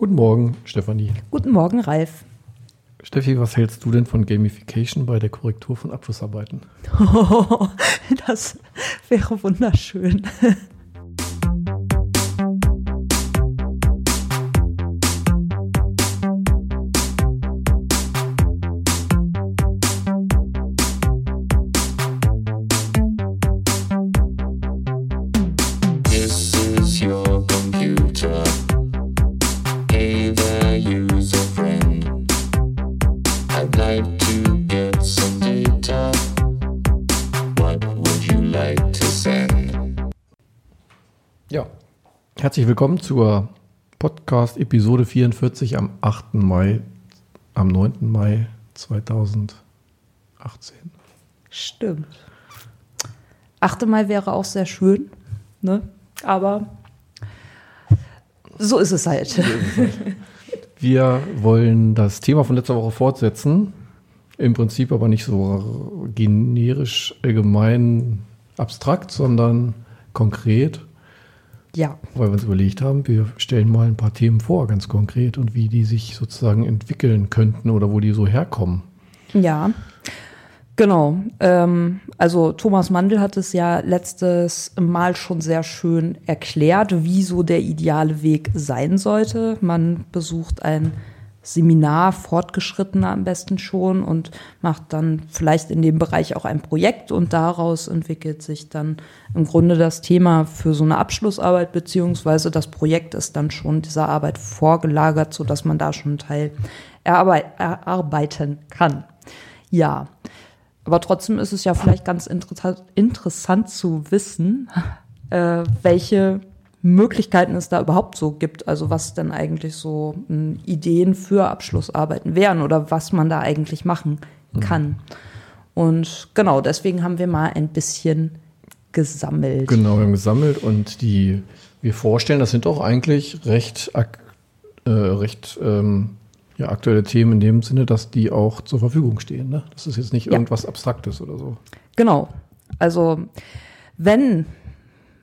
Guten Morgen, Stefanie. Guten Morgen, Ralf. Steffi, was hältst du denn von Gamification bei der Korrektur von Abschlussarbeiten? das wäre wunderschön. Herzlich willkommen zur Podcast-Episode 44 am 8. Mai, am 9. Mai 2018. Stimmt. 8. Mai wäre auch sehr schön, ne? Aber so ist es halt. Wir wollen das Thema von letzter Woche fortsetzen. Im Prinzip aber nicht so generisch, allgemein, abstrakt, sondern konkret, Ja, weil wir uns überlegt haben, wir stellen mal ein paar Themen vor, ganz konkret, und wie die sich sozusagen entwickeln könnten oder wo die so herkommen. ja. Genau. Ähm, also Thomas Mandel hat es ja letztes Mal schon sehr schön erklärt, wie so der ideale Weg sein sollte. Man besucht ein Seminar, fortgeschrittener am besten schon, und macht dann vielleicht in dem Bereich auch ein Projekt und daraus entwickelt sich dann im Grunde das Thema für so eine Abschlussarbeit, beziehungsweise das Projekt ist dann schon dieser Arbeit vorgelagert, sodass man da schon einen Teil erarbeit erarbeiten kann. Ja, aber trotzdem ist es ja vielleicht ganz interessant, interessant zu wissen, äh, welche Möglichkeiten es da überhaupt so gibt. Also was denn eigentlich so mh, Ideen für Abschlussarbeiten wären oder was man da eigentlich machen kann. Und genau, deswegen haben wir mal ein bisschen gesammelt. Genau, wir haben gesammelt und die wir vorstellen, das sind auch eigentlich recht, äh, recht ähm, ja, aktuelle Themen in dem Sinne, dass die auch zur Verfügung stehen. Ne? Das ist jetzt nicht Ja. irgendwas Abstraktes oder so. Genau. Also wenn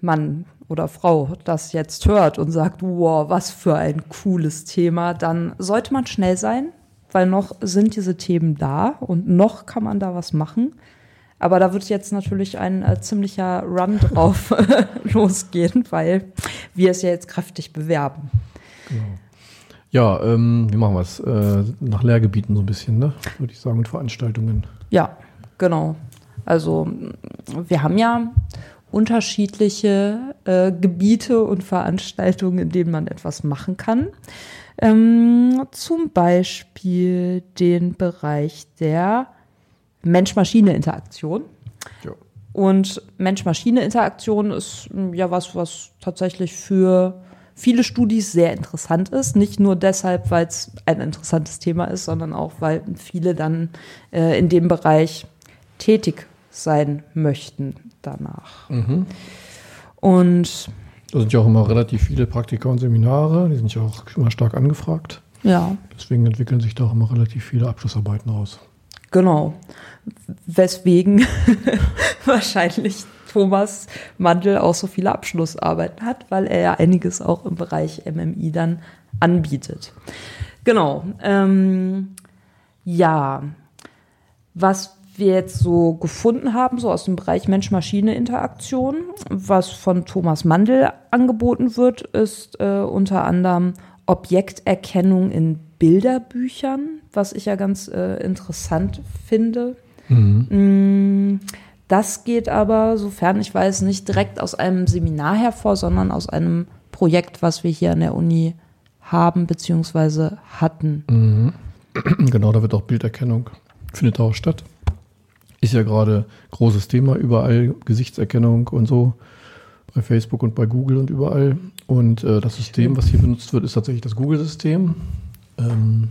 Mann oder Frau das jetzt hört und sagt, wow, was für ein cooles Thema, dann sollte man schnell sein, weil noch sind diese Themen da und noch kann man da was machen. Aber da wird jetzt natürlich ein äh, ziemlicher Run drauf losgehen, weil wir es ja jetzt kräftig bewerben. Ja, ähm, wie machen wir es? Äh, nach Lehrgebieten so ein bisschen, ne? würde ich sagen, und Veranstaltungen. Ja, genau. Also wir haben ja unterschiedliche äh, Gebiete und Veranstaltungen, in denen man etwas machen kann. Ähm, zum Beispiel den Bereich der Mensch-Maschine-Interaktion. Ja. Und Mensch-Maschine-Interaktion ist mm, ja was, was tatsächlich für viele Studis sehr interessant ist. Nicht nur deshalb, weil es ein interessantes Thema ist, sondern auch, weil viele dann äh, in dem Bereich tätig sein möchten danach. Und Da sind ja auch immer relativ viele Praktika und Seminare, die sind ja auch immer stark angefragt. ja, Deswegen entwickeln sich da auch immer relativ viele Abschlussarbeiten raus. Genau. Weswegen wahrscheinlich Thomas Mandel auch so viele Abschlussarbeiten hat, weil er ja einiges auch im Bereich MMI dann anbietet. Genau. Ähm, ja, was wir jetzt so gefunden haben, so aus dem Bereich Mensch-Maschine-Interaktion, was von Thomas Mandel angeboten wird, ist äh, unter anderem Objekterkennung in Bilderbüchern, was ich ja ganz äh, interessant finde. Mm, Das geht aber, sofern ich weiß, nicht direkt aus einem Seminar hervor, sondern aus einem Projekt, was wir hier an der Uni haben bzw. hatten. Genau, da wird auch Bilderkennung, findet auch statt. Ist ja gerade großes Thema, überall Gesichtserkennung und so, bei Facebook und bei Google und überall. Und äh, das System, was hier benutzt wird, ist tatsächlich das Google-System. Ähm,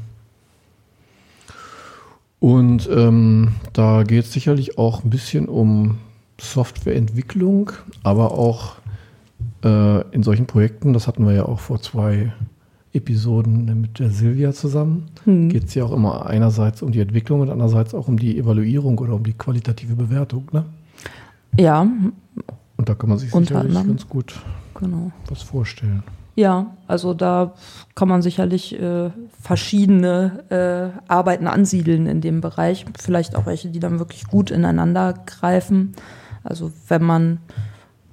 und ähm, da geht es sicherlich auch ein bisschen um Softwareentwicklung, aber auch äh, in solchen Projekten, das hatten wir ja auch vor zwei Episoden mit der Silvia zusammen, geht es ja auch immer einerseits um die Entwicklung und andererseits auch um die Evaluierung oder um die qualitative Bewertung. Ne? Ja, Und da kann man sich sicherlich ganz gut genau. was vorstellen. Ja, also da kann man sicherlich äh, verschiedene äh, Arbeiten ansiedeln in dem Bereich. Vielleicht auch welche, die dann wirklich gut ineinander greifen. Also wenn man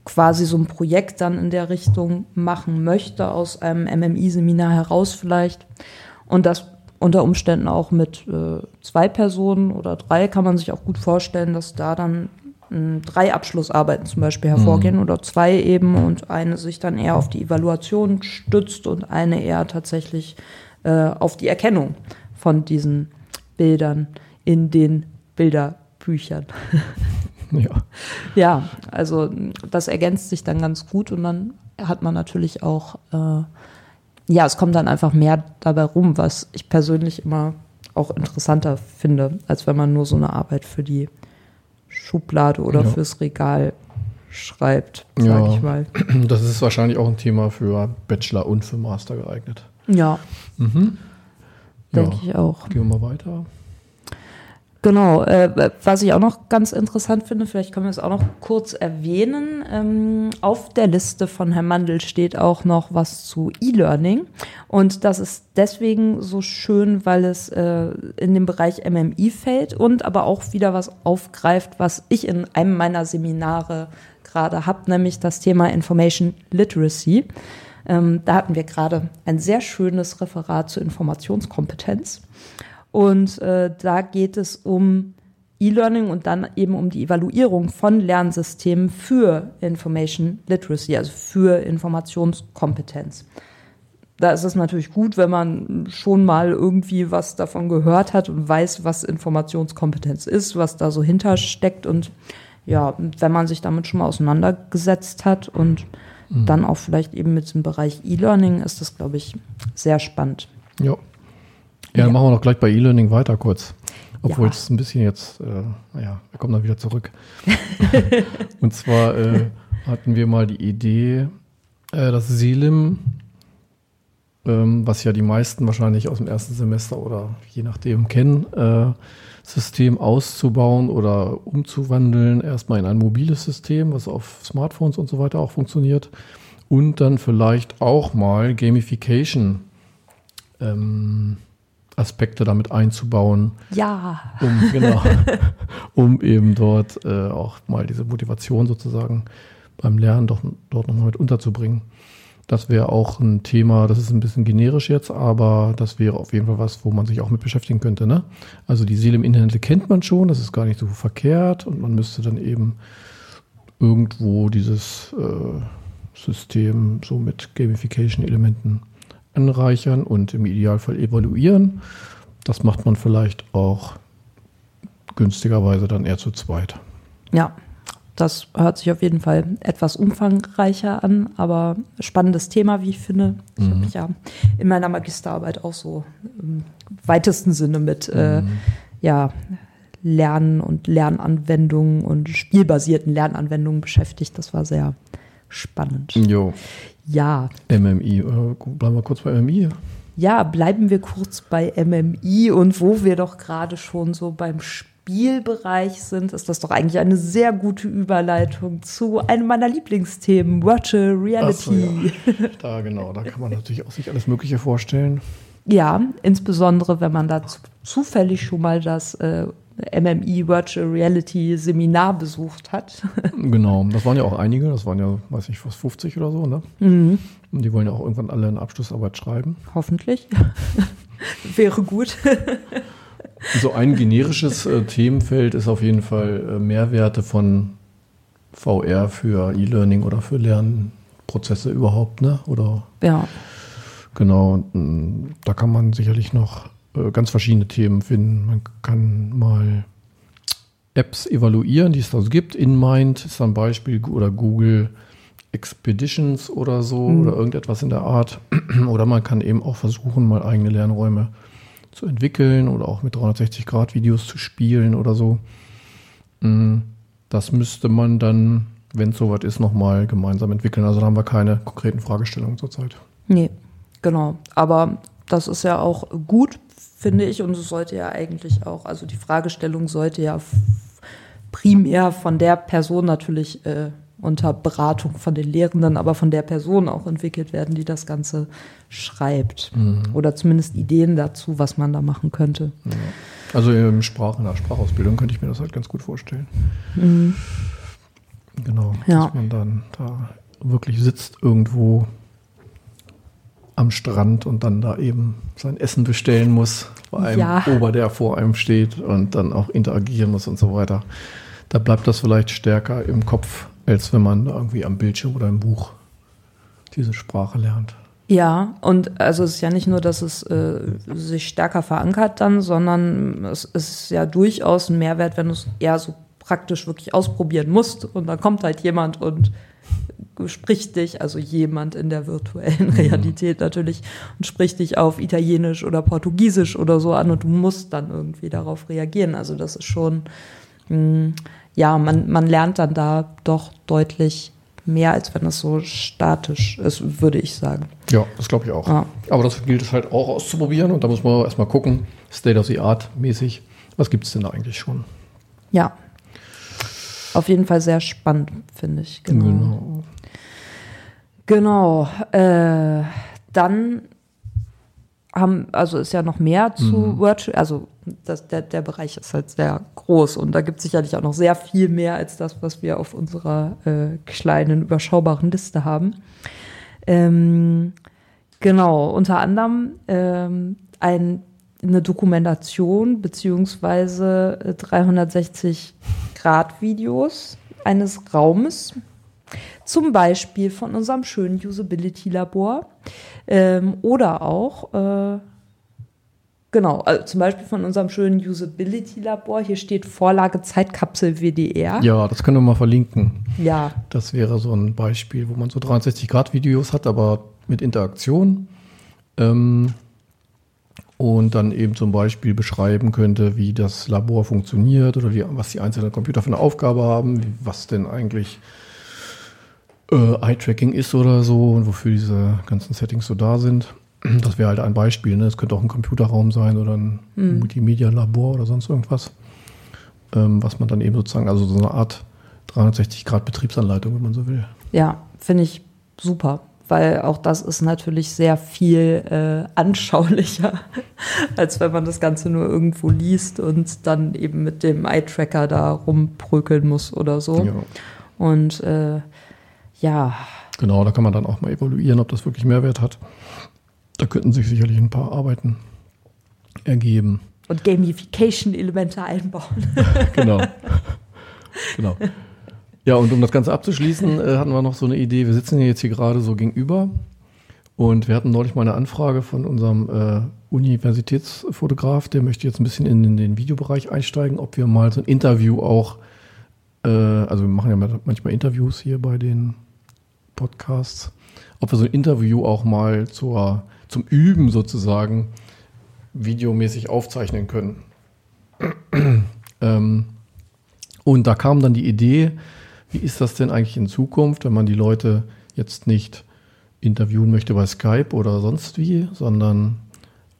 quasi so ein Projekt dann in der Richtung machen möchte, aus einem MMI-Seminar heraus vielleicht. Und das unter Umständen auch mit äh, zwei Personen oder drei kann man sich auch gut vorstellen, dass da dann mh, drei Abschlussarbeiten zum Beispiel hervorgehen oder zwei eben und eine sich dann eher auf die Evaluation stützt und eine eher tatsächlich äh, auf die Erkennung von diesen Bildern in den Bilderbüchern. Ja. Ja, also das ergänzt sich dann ganz gut und dann hat man natürlich auch, äh, ja, es kommt dann einfach mehr dabei rum, was ich persönlich immer auch interessanter finde, als wenn man nur so eine Arbeit für die Schublade oder Ja. fürs Regal schreibt, sag Ja. ich mal. Das ist wahrscheinlich auch ein Thema für Bachelor und für Master geeignet. Ja, Mhm. denke ich auch. Gehen wir mal weiter. Genau, äh, was ich auch noch ganz interessant finde, vielleicht können wir es auch noch kurz erwähnen. Ähm, auf der Liste von Herrn Mandel steht auch noch was zu E-Learning. Und das ist deswegen so schön, weil es äh, in den Bereich MMI fällt und aber auch wieder was aufgreift, was ich in einem meiner Seminare gerade habe, nämlich das Thema Information Literacy. Ähm, da hatten wir gerade ein sehr schönes Referat zur Informationskompetenz. Und äh, da geht es um E-Learning und dann eben um die Evaluierung von Lernsystemen für Information Literacy, also für Informationskompetenz. Da ist es natürlich gut, wenn man schon mal irgendwie was davon gehört hat und weiß, was Informationskompetenz ist, was da so hintersteckt und ja, wenn man sich damit schon mal auseinandergesetzt hat und dann auch vielleicht eben mit dem Bereich E-Learning ist das, glaube ich, sehr spannend. Ja. Ja, dann machen wir noch gleich bei E-Learning weiter kurz. Obwohl es ein bisschen jetzt, äh, naja, wir kommen dann wieder zurück. Und zwar äh, hatten wir mal die Idee, äh, das Selim, ähm, was ja die meisten wahrscheinlich aus dem ersten Semester oder je nachdem kennen, äh, System auszubauen oder umzuwandeln, erstmal in ein mobiles System, was auf Smartphones und so weiter auch funktioniert. Und dann vielleicht auch mal Gamification ähm, Aspekte damit einzubauen, Ja, um, genau, um eben dort äh, auch mal diese Motivation sozusagen beim Lernen doch, dort nochmal mit unterzubringen. Das wäre auch ein Thema, das ist ein bisschen generisch jetzt, aber das wäre auf jeden Fall was, wo man sich auch mit beschäftigen könnte. Ne? Also die Seele-Inhalte kennt man schon, das ist gar nicht so verkehrt und man müsste dann eben irgendwo dieses äh, System so mit Gamification-Elementen anreichern und im Idealfall evaluieren. Das macht man vielleicht auch günstigerweise dann eher zu zweit. Ja, das hört sich auf jeden Fall etwas umfangreicher an, aber spannendes Thema, wie ich finde. Ich habe mich ja in meiner Magisterarbeit auch so im weitesten Sinne mit äh, ja, Lernen und Lernanwendungen und spielbasierten Lernanwendungen beschäftigt. Das war sehr spannend. Jo. Ja, MMI. Äh, bleiben wir kurz bei MMI. ja, bleiben wir kurz bei MMI und wo wir doch gerade schon so beim Spielbereich sind, ist das doch eigentlich eine sehr gute Überleitung zu einem meiner Lieblingsthemen, Virtual Reality. So, ja. Da genau, da kann man natürlich auch sich alles Mögliche vorstellen. Ja, insbesondere wenn man da zu- zufällig schon mal das äh, MMI Virtual Reality Seminar besucht hat. Genau, das waren ja auch einige, das waren ja, weiß ich, fast 50 oder so, ne? Mhm. Und die wollen ja auch irgendwann alle eine Abschlussarbeit schreiben. Hoffentlich. Wäre gut. So ein generisches äh, Themenfeld ist auf jeden Fall äh, Mehrwerte von VR für E-Learning oder für Lernprozesse überhaupt, ne? Oder Ja, genau, mh, da kann man sicherlich noch äh, ganz verschiedene Themen finden. Man kann mal Apps evaluieren, die es da so gibt. InMind ist ein Beispiel oder Google Expeditions oder so oder irgendetwas in der Art. Oder man kann eben auch versuchen, mal eigene Lernräume zu entwickeln oder auch mit 360-Grad-Videos zu spielen oder so. Mm, Das müsste man dann, wenn es soweit ist, nochmal gemeinsam entwickeln. Also da haben wir keine konkreten Fragestellungen zurzeit. nee, genau. Aber das ist ja auch gut, finde ich, und es sollte ja eigentlich auch, also die Fragestellung sollte ja primär von der Person natürlich äh, unter Beratung von den Lehrenden, aber von der Person auch entwickelt werden, die das Ganze schreibt. Oder zumindest Ideen dazu, was man da machen könnte. Also im Sprach, in der Sprachausbildung könnte ich mir das halt ganz gut vorstellen. Genau, Ja. dass man dann da wirklich sitzt irgendwo am Strand und dann da eben sein Essen bestellen muss bei einem Ja. Ober, der vor einem steht und dann auch interagieren muss und so weiter. Da bleibt das vielleicht stärker im Kopf, als wenn man irgendwie am Bildschirm oder im Buch diese Sprache lernt. Ja, und also es ist ja nicht nur, dass es äh, sich stärker verankert dann, sondern es ist ja durchaus ein Mehrwert, wenn du es eher so praktisch wirklich ausprobieren musst und dann kommt halt jemand und spricht dich, also jemand in der virtuellen Realität natürlich, und spricht dich auf Italienisch oder Portugiesisch oder so an und du musst dann irgendwie darauf reagieren. Also das ist schon, mh, ja, man, man lernt dann da doch deutlich mehr, als wenn es so statisch ist, würde ich sagen. Ja, das glaube ich auch. Ja. Aber das gilt es halt auch auszuprobieren und da muss man erstmal gucken, State of the Art mäßig, was gibt es denn da eigentlich schon? Ja auf jeden Fall sehr spannend, finde ich. Genau. Genau. genau. Äh, dann haben, also ist ja noch mehr zu mhm. Virtual, also das, der, der Bereich ist halt sehr groß und da gibt es sicherlich auch noch sehr viel mehr als das, was wir auf unserer äh, kleinen, überschaubaren Liste haben. Ähm, genau, unter anderem ähm, ein, eine Dokumentation beziehungsweise äh, 360 Quadratvideos eines Raumes, zum Beispiel von unserem schönen Usability-Labor ähm, oder auch, äh, genau, also zum Beispiel von unserem schönen Usability-Labor. Hier steht Vorlage Zeitkapsel WDR. Ja, das können wir mal verlinken. Ja. Das wäre so ein Beispiel, wo man so 63-Grad-Videos hat, aber mit Interaktion. Ähm, und dann eben zum Beispiel beschreiben könnte, wie das Labor funktioniert oder wie, was die einzelnen Computer für eine Aufgabe haben, was denn eigentlich äh, Eye-Tracking ist oder so und wofür diese ganzen Settings so da sind. Das wäre halt ein Beispiel. Ne? Es könnte auch ein Computerraum sein oder ein Multimedia-Labor oder sonst irgendwas, ähm, was man dann eben sozusagen, also so eine Art 360-Grad-Betriebsanleitung, wenn man so will. Ja, finde ich super, weil auch das ist natürlich sehr viel äh, anschaulicher, als wenn man das Ganze nur irgendwo liest und dann eben mit dem Eye-Tracker da rumprökeln muss oder so. Ja. Und äh, ja, Genau, da kann man dann auch mal evaluieren, ob das wirklich Mehrwert hat. Da könnten sich sicherlich ein paar Arbeiten ergeben. und Gamification-Elemente einbauen. Genau. genau. Ja, und um das Ganze abzuschließen, äh, hatten wir noch so eine Idee. Wir sitzen ja jetzt hier gerade so gegenüber und wir hatten neulich mal eine Anfrage von unserem äh, Universitätsfotograf, der möchte jetzt ein bisschen in, in den Videobereich einsteigen, ob wir mal so ein Interview auch, äh, also wir machen ja manchmal Interviews hier bei den Podcasts, ob wir so ein Interview auch mal zur, zum Üben sozusagen videomäßig aufzeichnen können. ähm, und da kam dann die Idee, wie ist das denn eigentlich in Zukunft, wenn man die Leute jetzt nicht interviewen möchte bei Skype oder sonst wie, sondern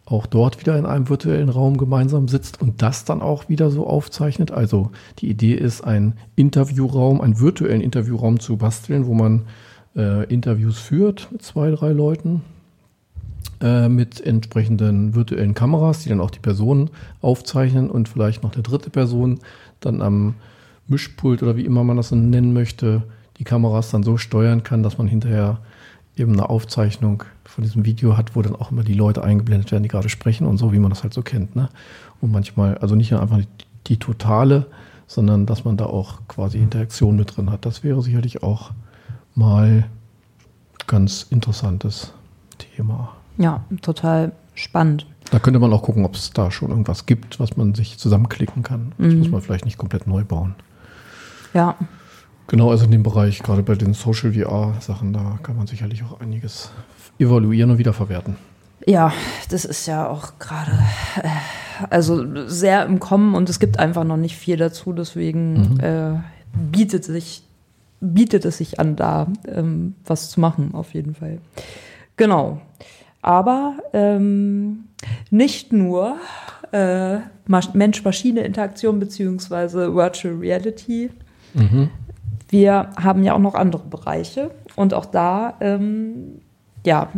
auch dort wieder in einem virtuellen Raum gemeinsam sitzt und das dann auch wieder so aufzeichnet. Also die Idee ist, einen Interviewraum, einen virtuellen Interviewraum zu basteln, wo man äh, Interviews führt mit zwei, drei Leuten, äh, mit entsprechenden virtuellen Kameras, die dann auch die Personen aufzeichnen und vielleicht noch eine dritte Person dann am Mischpult oder wie immer man das nennen möchte, die Kameras dann so steuern kann, dass man hinterher eben eine Aufzeichnung von diesem Video hat, wo dann auch immer die Leute eingeblendet werden, die gerade sprechen und so, wie man das halt so kennt. Ne? Und manchmal, also nicht einfach die, die totale, sondern dass man da auch quasi Interaktion mit drin hat. Das wäre sicherlich auch mal ganz interessantes Thema. Ja, total spannend. Da könnte man auch gucken, ob es da schon irgendwas gibt, was man sich zusammenklicken kann. Das muss man vielleicht nicht komplett neu bauen. Ja, Genau, also in dem Bereich, gerade bei den Social VR-Sachen, da kann man sicherlich auch einiges evaluieren und wiederverwerten. Ja, das ist ja auch gerade äh, also sehr im Kommen und es gibt einfach noch nicht viel dazu, deswegen äh, bietet sich bietet es sich an, da ähm, was zu machen, auf jeden Fall. Genau. Aber ähm, nicht nur äh, Mensch-Maschine-Interaktion beziehungsweise Virtual Reality wir haben ja auch noch andere Bereiche und auch da ähm, ja,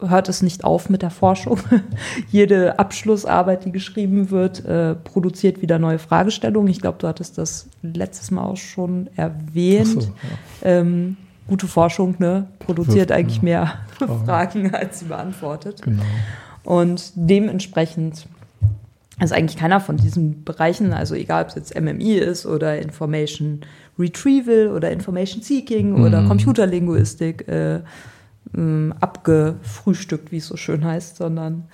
hört es nicht auf mit der Forschung. Jede Abschlussarbeit, die geschrieben wird, äh, produziert wieder neue Fragestellungen. Ich glaube, du hattest das letztes Mal auch schon erwähnt. So, ja. ähm, gute Forschung ne, produziert Wirft, eigentlich mehr Fragen, als sie beantwortet. Genau. Und dementsprechend ist eigentlich keiner von diesen Bereichen, also egal ob es jetzt MMI ist oder Information Retrieval oder Information Seeking mhm. oder Computerlinguistik, äh, abgefrühstückt, wie es so schön heißt, sondern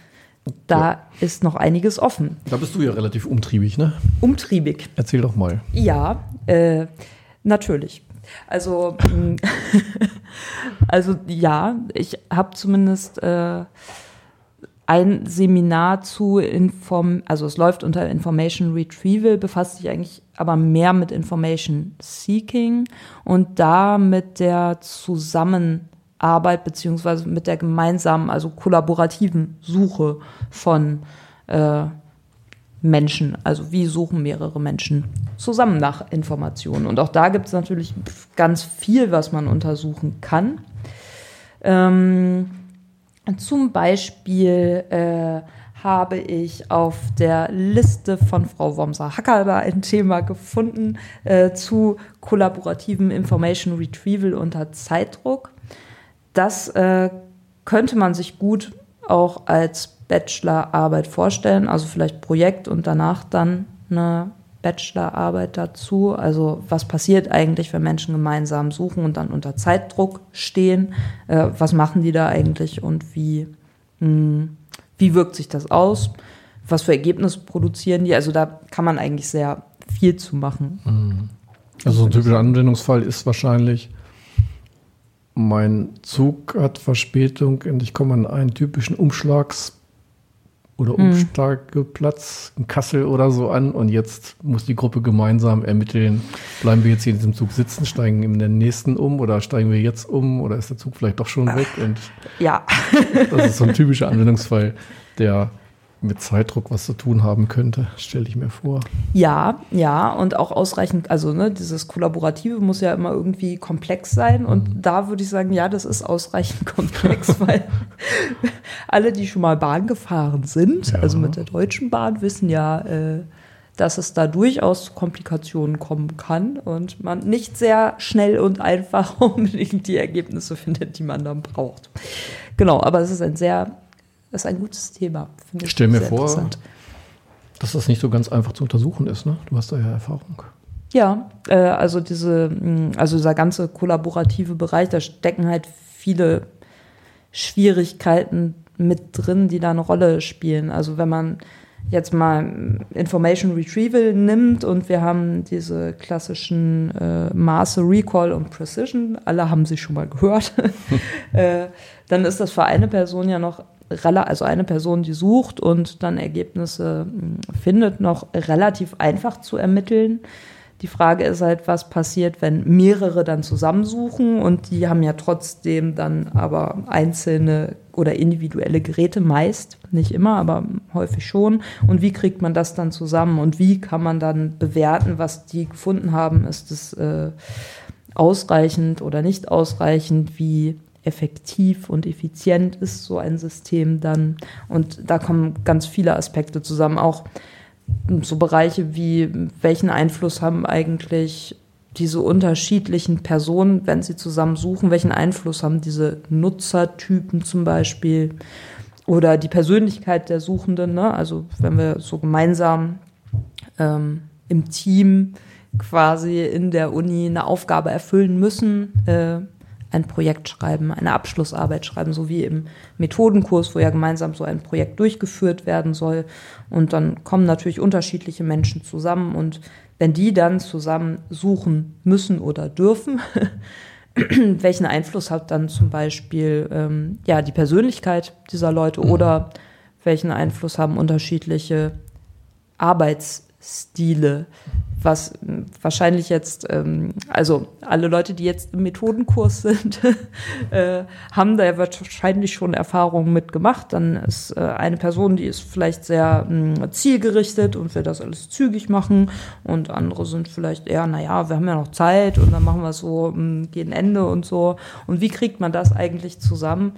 da ja. ist noch einiges offen. Da bist du ja relativ umtriebig, ne? Umtriebig. Erzähl doch mal. Ja, äh, natürlich. Also, also ja, ich habe zumindest äh, ein Seminar zu Inform, also es läuft unter Information Retrieval, befasst sich eigentlich aber mehr mit Information Seeking und da mit der Zusammen Arbeit beziehungsweise mit der gemeinsamen, also kollaborativen Suche von äh, Menschen. Also wie suchen mehrere Menschen zusammen nach Informationen. Und auch da gibt es natürlich ganz viel, was man untersuchen kann. Ähm, zum Beispiel äh, habe ich auf der Liste von Frau Womser-Hacker da ein Thema gefunden äh, zu kollaborativem Information Retrieval unter Zeitdruck. Das äh, könnte man sich gut auch als Bachelorarbeit vorstellen, also vielleicht Projekt und danach dann eine Bachelorarbeit dazu. Also was passiert eigentlich, wenn Menschen gemeinsam suchen und dann unter Zeitdruck stehen? Äh, was machen die da eigentlich und wie, mh, hm, wie wirkt sich das aus? Was für Ergebnisse produzieren die? Also da kann man eigentlich sehr viel zu machen. Mhm. Also ein typischer Anwendungsfall ist wahrscheinlich, mein Zug hat Verspätung und ich komme an einen typischen Umschlags- oder hm. Umsteigeplatz in Kassel oder so an und jetzt muss die Gruppe gemeinsam ermitteln, bleiben wir jetzt hier in diesem Zug sitzen, steigen in den nächsten um oder steigen wir jetzt um oder ist der Zug vielleicht doch schon weg? Und ja. das ist so ein typischer Anwendungsfall, der mit Zeitdruck was zu tun haben könnte, stelle ich mir vor. Ja, ja, und auch ausreichend, also ne, dieses Kollaborative muss ja immer irgendwie komplex sein und mhm. da würde ich sagen, ja, das ist ausreichend komplex, weil alle, die schon mal Bahn gefahren sind, ja. also mit der Deutschen Bahn, wissen ja, äh, dass es da durchaus zu Komplikationen kommen kann und man nicht sehr schnell und einfach unbedingt die Ergebnisse findet, die man dann braucht. Genau, aber es ist ein sehr das ist ein gutes Thema. Ich stelle mir vor, dass das nicht so ganz einfach zu untersuchen ist. Ne? Du hast da ja Erfahrung. Ja, äh, also diese, mm, also dieser ganze kollaborative Bereich, da stecken halt viele Schwierigkeiten mit drin, die da eine Rolle spielen. Also wenn man jetzt mal Information Retrieval nimmt und wir haben diese klassischen äh, Maße Recall und Precision, alle haben sie schon mal gehört, äh, dann ist das für eine Person ja noch also eine Person, die sucht und dann Ergebnisse hm, findet, noch relativ einfach zu ermitteln. Die Frage ist halt, was passiert, wenn mehrere dann zusammensuchen und die haben ja trotzdem dann aber einzelne oder individuelle Geräte meist, nicht immer, aber häufig schon. Und wie kriegt man das dann zusammen und wie kann man dann bewerten, was die gefunden haben? Ist es äh, ausreichend oder nicht ausreichend? Wie effektiv und effizient ist so ein System dann. Und da kommen ganz viele Aspekte zusammen. Auch so Bereiche wie, welchen Einfluss haben eigentlich diese unterschiedlichen Personen, wenn sie zusammen suchen, welchen Einfluss haben diese Nutzertypen zum Beispiel oder die Persönlichkeit der Suchenden. Ne? Also wenn wir so gemeinsam ähm, im Team quasi in der Uni eine Aufgabe erfüllen müssen, äh, ein Projekt schreiben, eine Abschlussarbeit schreiben, so wie im Methodenkurs, wo ja gemeinsam so ein Projekt durchgeführt werden soll. Und dann kommen natürlich unterschiedliche Menschen zusammen und wenn die dann zusammen suchen müssen oder dürfen, welchen Einfluss hat dann zum Beispiel ähm, ja, die Persönlichkeit dieser Leute mhm. oder welchen Einfluss haben unterschiedliche Arbeitsstile was wahrscheinlich jetzt, ähm, also alle Leute, die jetzt im Methodenkurs sind, äh, haben da ja wahrscheinlich schon Erfahrungen mitgemacht. Dann ist äh, eine Person, die ist vielleicht sehr mh, zielgerichtet und will das alles zügig machen und andere sind vielleicht eher, naja, wir haben ja noch Zeit und dann machen wir so mh, gegen Ende und so. Und wie kriegt man das eigentlich zusammen,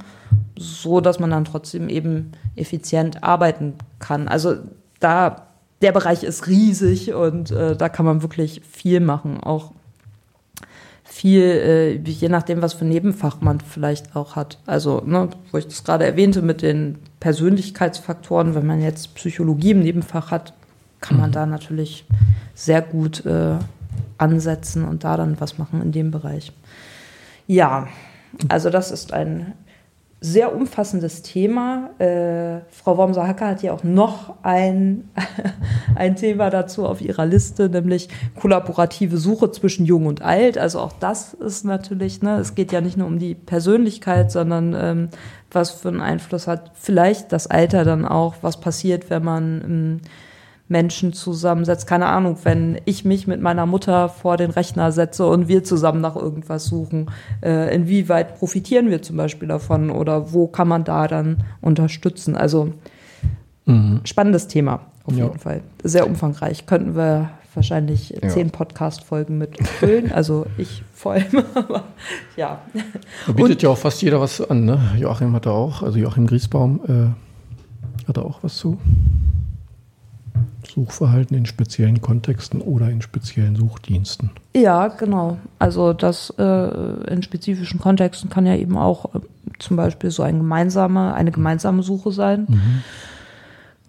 so dass man dann trotzdem eben effizient arbeiten kann? Also da der Bereich ist riesig und äh, da kann man wirklich viel machen. Auch viel, äh, je nachdem, was für Nebenfach man vielleicht auch hat. Also, ne, wo ich das gerade erwähnte mit den Persönlichkeitsfaktoren, wenn man jetzt Psychologie im Nebenfach hat, kann man da natürlich sehr gut äh, ansetzen und da dann was machen in dem Bereich. Ja, also das ist ein sehr umfassendes Thema. Äh, Frau Wormser-Hacker hat ja auch noch ein, ein Thema dazu auf ihrer Liste, nämlich kollaborative Suche zwischen Jung und Alt. Also auch das ist natürlich, ne, es geht ja nicht nur um die Persönlichkeit, sondern ähm, was für einen Einfluss hat vielleicht das Alter dann auch, was passiert, wenn man ähm, Menschen zusammensetzt. Keine Ahnung, wenn ich mich mit meiner Mutter vor den Rechner setze und wir zusammen nach irgendwas suchen, äh, inwieweit profitieren wir zum Beispiel davon oder wo kann man da dann unterstützen? Also spannendes Thema auf Ja. jeden Fall. Sehr umfangreich. Könnten wir wahrscheinlich Ja. zehn Podcast-Folgen mit füllen. Also ich vor allem, aber ja. Da bietet ja auch fast jeder was an, ne? Joachim hat da auch, also Joachim Griesbaum äh, hat da auch was zu. Suchverhalten in speziellen Kontexten oder in speziellen Suchdiensten. Ja, genau. Also das äh, in spezifischen Kontexten kann ja eben auch äh, zum Beispiel so ein gemeinsame, eine gemeinsame Suche sein.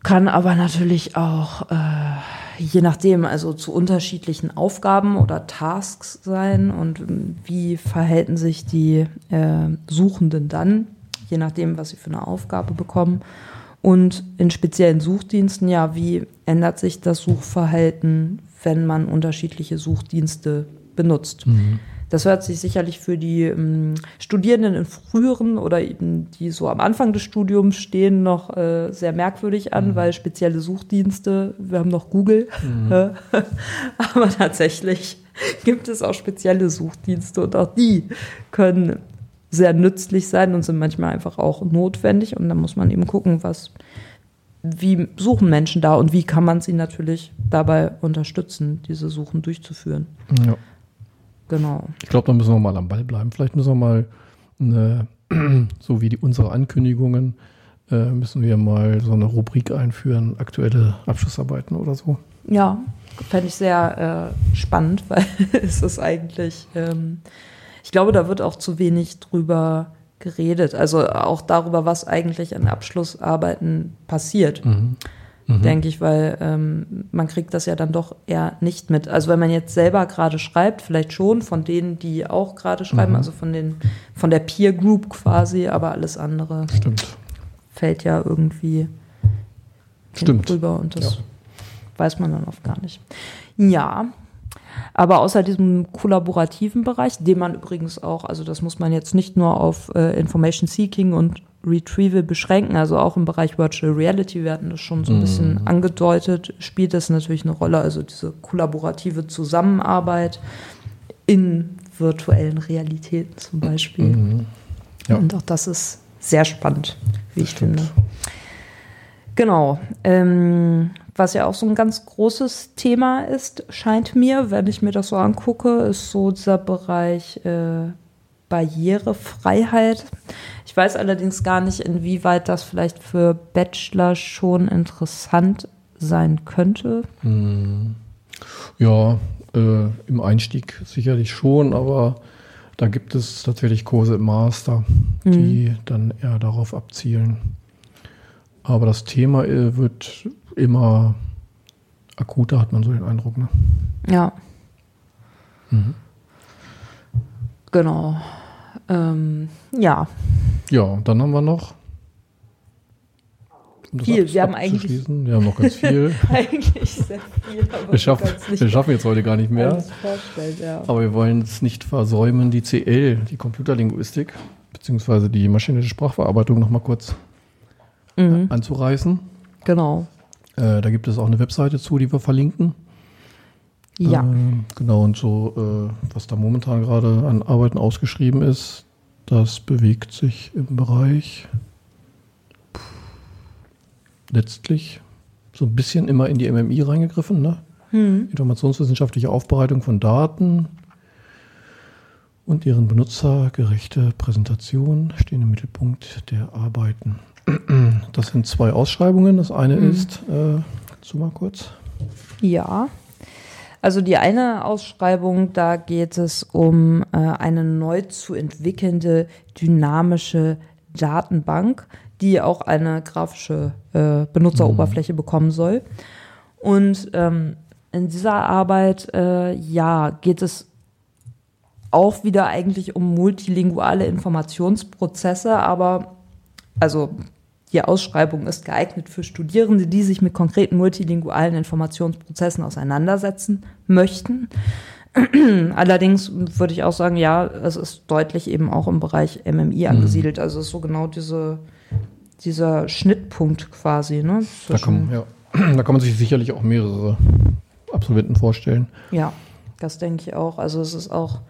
Kann aber natürlich auch äh, je nachdem, also zu unterschiedlichen Aufgaben oder Tasks sein und ähm, wie verhalten sich die äh, Suchenden dann, je nachdem, was sie für eine Aufgabe bekommen. Und in speziellen Suchdiensten, ja, wie ändert sich das Suchverhalten, wenn man unterschiedliche Suchdienste benutzt? Das hört sich sicherlich für die ähm, Studierenden in früheren oder eben die so am Anfang des Studiums stehen noch äh, sehr merkwürdig an, weil spezielle Suchdienste, wir haben noch Google, äh, aber tatsächlich gibt es auch spezielle Suchdienste und auch die können sehr nützlich sein und sind manchmal einfach auch notwendig und da muss man eben gucken, was wie suchen Menschen da und wie kann man sie natürlich dabei unterstützen, diese Suchen durchzuführen. Ja. Genau. Ich glaube, da müssen wir mal am Ball bleiben. Vielleicht müssen wir mal, eine, so wie die, unsere Ankündigungen, äh, müssen wir mal so eine Rubrik einführen, aktuelle Abschlussarbeiten oder so. Ja, fände ich sehr äh, spannend, weil es ist eigentlich, ähm, ich glaube, da wird auch zu wenig drüber geredet. Also auch darüber, was eigentlich an Abschlussarbeiten passiert. Denke ich, weil ähm, man kriegt das ja dann doch eher nicht mit. Also wenn man jetzt selber gerade schreibt, vielleicht schon von denen, die auch gerade schreiben, also von den von der Peer Group quasi, aber alles andere Stimmt. fällt ja irgendwie Stimmt. drüber und das Ja. weiß man dann oft gar nicht. Ja, aber außer diesem kollaborativen Bereich, den man übrigens auch, also das muss man jetzt nicht nur auf äh, Information Seeking und Retrieval beschränken, also auch im Bereich Virtual Reality, wir hatten das schon so ein bisschen angedeutet, spielt das natürlich eine Rolle, also diese kollaborative Zusammenarbeit in virtuellen Realitäten zum Beispiel. Ja. Und auch das ist sehr spannend, wie ich stimmt. finde. Genau. Ähm, was ja auch so ein ganz großes Thema ist, scheint mir, wenn ich mir das so angucke, ist so dieser Bereich äh, Barrierefreiheit. Ich weiß allerdings gar nicht, inwieweit das vielleicht für Bachelor schon interessant sein könnte. Ja, äh, im Einstieg sicherlich schon, aber da gibt es tatsächlich Kurse im Master, die dann eher darauf abzielen. Aber das Thema äh, wird immer akuter, hat man so den Eindruck. Ne? Ja. Genau. Ähm, ja, Ja, und dann haben wir noch. um Viel, wir haben eigentlich- Wir haben noch ganz viel. eigentlich sehr viel. Aber wir, schaffen, wir schaffen jetzt heute gar nicht mehr. ja. Aber wir wollen es nicht versäumen, die CL, die Computerlinguistik, beziehungsweise die maschinelle Sprachverarbeitung noch mal kurz Mhm. anzureißen. Genau. Äh, da gibt es auch eine Webseite zu, die wir verlinken. Ja. Ähm, genau, und so, äh, was da momentan gerade an Arbeiten ausgeschrieben ist, das bewegt sich im Bereich pff, letztlich so ein bisschen immer in die MMI reingegriffen, ne? Informationswissenschaftliche Aufbereitung von Daten und deren benutzergerechte Präsentation stehen im Mittelpunkt der Arbeiten. Das sind zwei Ausschreibungen. Das eine ist, äh, kannst du mal kurz? Ja. Also die eine Ausschreibung, da geht es um äh, eine neu zu entwickelnde dynamische Datenbank, die auch eine grafische äh, Benutzeroberfläche bekommen soll. Und ähm, in dieser Arbeit, äh, ja, geht es auch wieder eigentlich um multilinguale Informationsprozesse, aber also die Ausschreibung ist geeignet für Studierende, die sich mit konkreten multilingualen Informationsprozessen auseinandersetzen möchten. Allerdings würde ich auch sagen, ja, es ist deutlich eben auch im Bereich MMI angesiedelt. Also es ist so genau diese, dieser Schnittpunkt quasi. Ne, Da kann, ja, da kann man sich sicherlich auch mehrere Absolventen vorstellen. Ja, das denke ich auch. Also es ist auch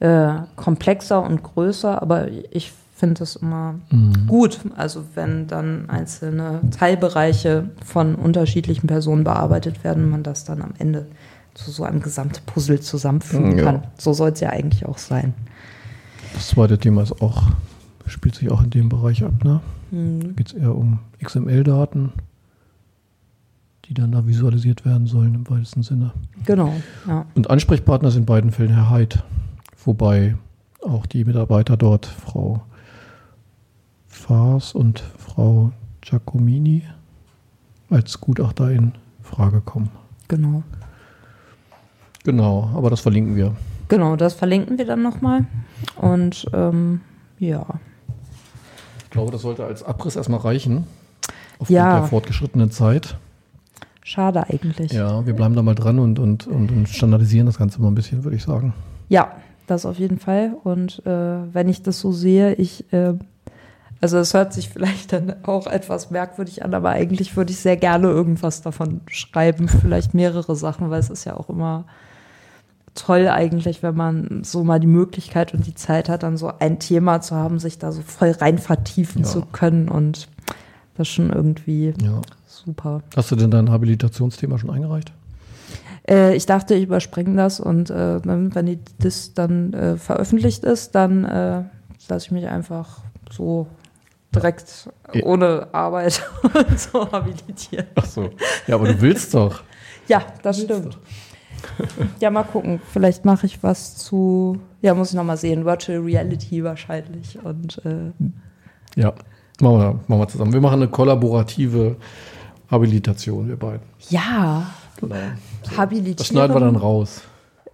äh, komplexer und größer, aber ich finde es immer gut, also wenn dann einzelne Teilbereiche von unterschiedlichen Personen bearbeitet werden, man das dann am Ende zu so einem Gesamtpuzzle zusammenfügen Ja. kann. So soll es ja eigentlich auch sein. Das zweite Thema ist auch, spielt sich auch in dem Bereich ab. Ne? Da geht es eher um XML-Daten, die dann da visualisiert werden sollen im weitesten Sinne. Genau, ja. Und Ansprechpartner sind in beiden Fällen Herr Heid, wobei auch die Mitarbeiter dort, Frau Faas und Frau Giacomini, als Gutachter in Frage kommen. Genau. Genau, aber das verlinken wir. Genau, das verlinken wir dann nochmal. Und ähm, ja. Ich glaube, das sollte als Abriss erstmal reichen. Aufgrund Ja. der fortgeschrittenen Zeit. Schade eigentlich. Ja, wir bleiben da mal dran und, und, und, und standardisieren das Ganze mal ein bisschen, würde ich sagen. Ja, das auf jeden Fall. Und äh, wenn ich das so sehe, ich, äh, also es hört sich vielleicht dann auch etwas merkwürdig an, aber eigentlich würde ich sehr gerne irgendwas davon schreiben, vielleicht mehrere Sachen, weil es ist ja auch immer toll eigentlich, wenn man so mal die Möglichkeit und die Zeit hat, dann so ein Thema zu haben, sich da so voll rein vertiefen Ja. zu können und das ist schon irgendwie Ja. super. Hast du denn dein Habilitationsthema schon eingereicht? Äh, ich dachte, ich überspringe das und äh, wenn, die, das dann äh, veröffentlicht ist, dann äh, lasse ich mich einfach so direkt ohne Arbeit so habilitieren. Ach so. Ja, aber du willst doch. Ja, das stimmt. Ja, mal gucken. Vielleicht mache ich was zu, ja, muss ich nochmal sehen, Virtual Reality wahrscheinlich. Und äh, Ja, machen wir, machen wir zusammen. Wir machen eine kollaborative Habilitation, wir beiden. ja, Genau. habilitieren Das schneiden wir dann raus,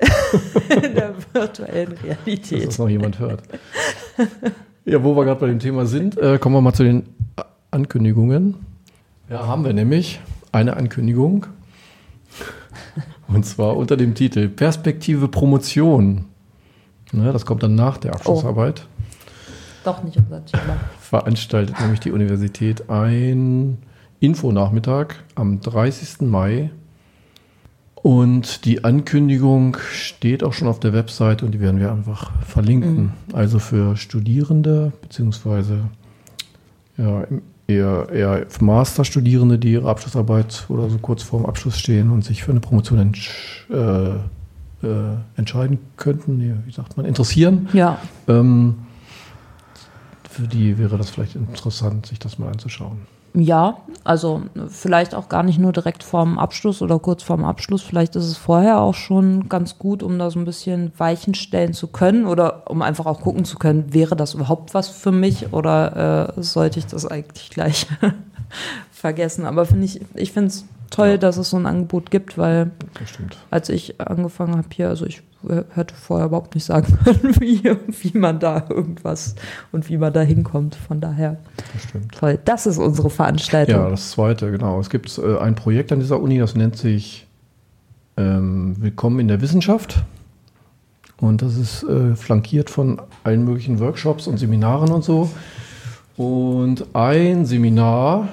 in der virtuellen dass Realität. das noch jemand hört. Ja, wo wir gerade bei dem Thema sind, äh, kommen wir mal zu den Ankündigungen. Ja, haben wir nämlich eine Ankündigung. Und zwar unter dem Titel Perspektive Promotion. Ne, das kommt dann nach der Abschlussarbeit. Doch nicht unser Thema. veranstaltet nämlich die Universität ein Infonachmittag am 30. Mai. Und die Ankündigung steht auch schon auf der Website und die werden wir einfach verlinken. Also für Studierende beziehungsweise ja, eher, eher Masterstudierende, die ihre Abschlussarbeit oder so kurz vorm Abschluss stehen und sich für eine Promotion entsch äh, äh, entscheiden könnten, nee, wie sagt man, interessieren. Ja, Ähm, für die wäre das vielleicht interessant, sich das mal anzuschauen. Ja, also vielleicht auch gar nicht nur direkt vorm Abschluss oder kurz vorm Abschluss. Vielleicht ist es vorher auch schon ganz gut, um da so ein bisschen Weichen stellen zu können oder um einfach auch gucken zu können, wäre das überhaupt was für mich oder äh, sollte ich das eigentlich gleich vergessen. Aber finde ich, ich finde es toll, Ja. dass es so ein Angebot gibt, weil als ich angefangen habe hier, also ich hätte vorher überhaupt nicht sagen können, wie, wie man da irgendwas und wie man da hinkommt. Von daher Das toll. Das ist unsere Veranstaltung. Ja, das zweite, genau. Es gibt äh, ein Projekt an dieser Uni, das nennt sich ähm, Willkommen in der Wissenschaft. Und das ist äh, flankiert von allen möglichen Workshops und Seminaren und so. Und ein Seminar,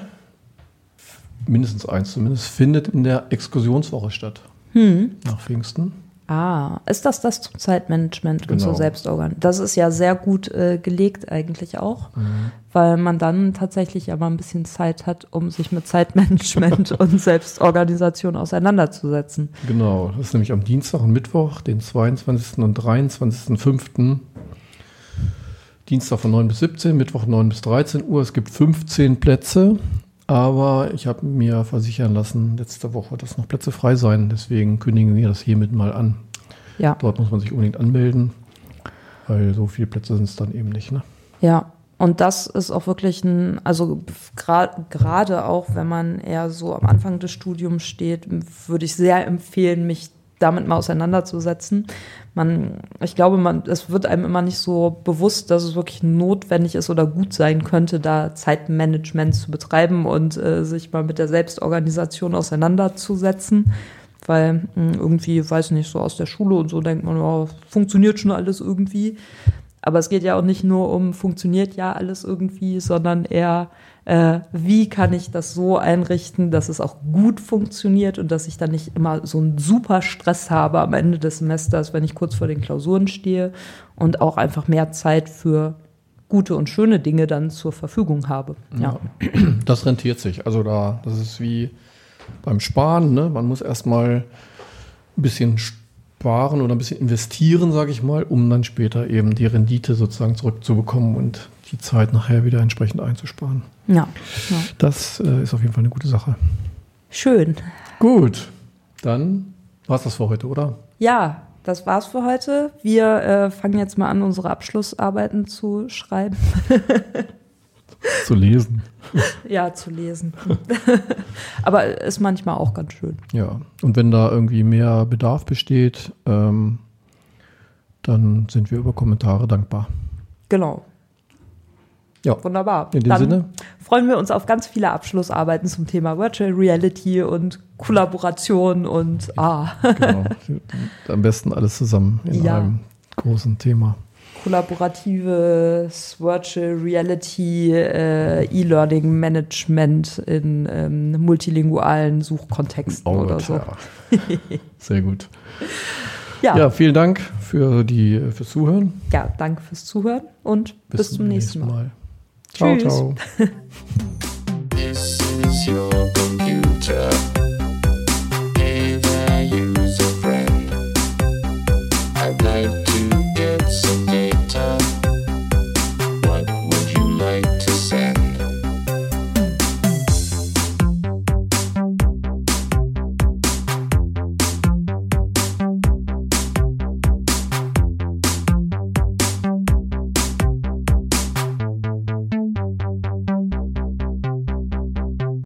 mindestens eins zumindest, findet in der Exkursionswoche statt. nach Pfingsten. Ah, ist das das zum Zeitmanagement und Genau. zur Selbstorganisation? Das ist ja sehr gut äh, gelegt eigentlich auch, Mhm. weil man dann tatsächlich aber ein bisschen Zeit hat, um sich mit Zeitmanagement und Selbstorganisation auseinanderzusetzen. Genau, das ist nämlich am Dienstag und Mittwoch, den 22. und 23.05. Dienstag von 9 bis 17, Mittwoch 9 bis 13 Uhr. Es gibt 15 Plätze, aber ich habe mir versichern lassen letzte Woche, dass noch Plätze frei sein. Deswegen kündigen wir das hiermit mal an. Ja, Dort muss man sich unbedingt anmelden, weil so viele Plätze sind es dann eben nicht. Ne? ja. Und das ist auch wirklich ein, also gra- gerade auch, wenn man eher so am Anfang des Studiums steht, würde ich sehr empfehlen, mich damit mal auseinanderzusetzen. Man, ich glaube, man, es wird einem immer nicht so bewusst, dass es wirklich notwendig ist oder gut sein könnte, da Zeitmanagement zu betreiben und äh, sich mal mit der Selbstorganisation auseinanderzusetzen. Weil mh, irgendwie, weiß nicht, so aus der Schule und so denkt man, oh, funktioniert schon alles irgendwie. Aber es geht ja auch nicht nur um, funktioniert ja alles irgendwie, sondern eher, äh, wie kann ich das so einrichten, dass es auch gut funktioniert und dass ich dann nicht immer so einen super Stress habe am Ende des Semesters, wenn ich kurz vor den Klausuren stehe und auch einfach mehr Zeit für gute und schöne Dinge dann zur Verfügung habe. Ja, Das rentiert sich. Also da, das ist wie beim Sparen. Ne? Man muss erstmal ein bisschen sparen oder ein bisschen investieren, sage ich mal, um dann später eben die Rendite sozusagen zurückzubekommen und die Zeit nachher wieder entsprechend einzusparen. ja, ja. Das äh, ist auf jeden Fall eine gute Sache. schön. Gut, dann war es das für heute, oder? Ja, das war's für heute. Wir äh, fangen jetzt mal an, unsere Abschlussarbeiten zu schreiben. Zu lesen. Ja, zu lesen. Aber ist manchmal auch ganz schön. Ja, und wenn da irgendwie mehr Bedarf besteht, ähm, dann sind wir über Kommentare dankbar. Genau. Ja, Wunderbar. in dem Dann Sinne, freuen wir uns auf ganz viele Abschlussarbeiten zum Thema Virtual Reality und Kollaboration und ah, genau. Am besten alles zusammen in Ja. einem großen Thema. Kollaboratives Virtual Reality äh, E-Learning Management in ähm, multilingualen Suchkontexten oder so. ja. Sehr gut. Ja, Ja, ja. vielen Dank für die, fürs Zuhören. danke fürs Zuhören und bis, zum nächsten Mal. Ciao, Tschüss. ciao.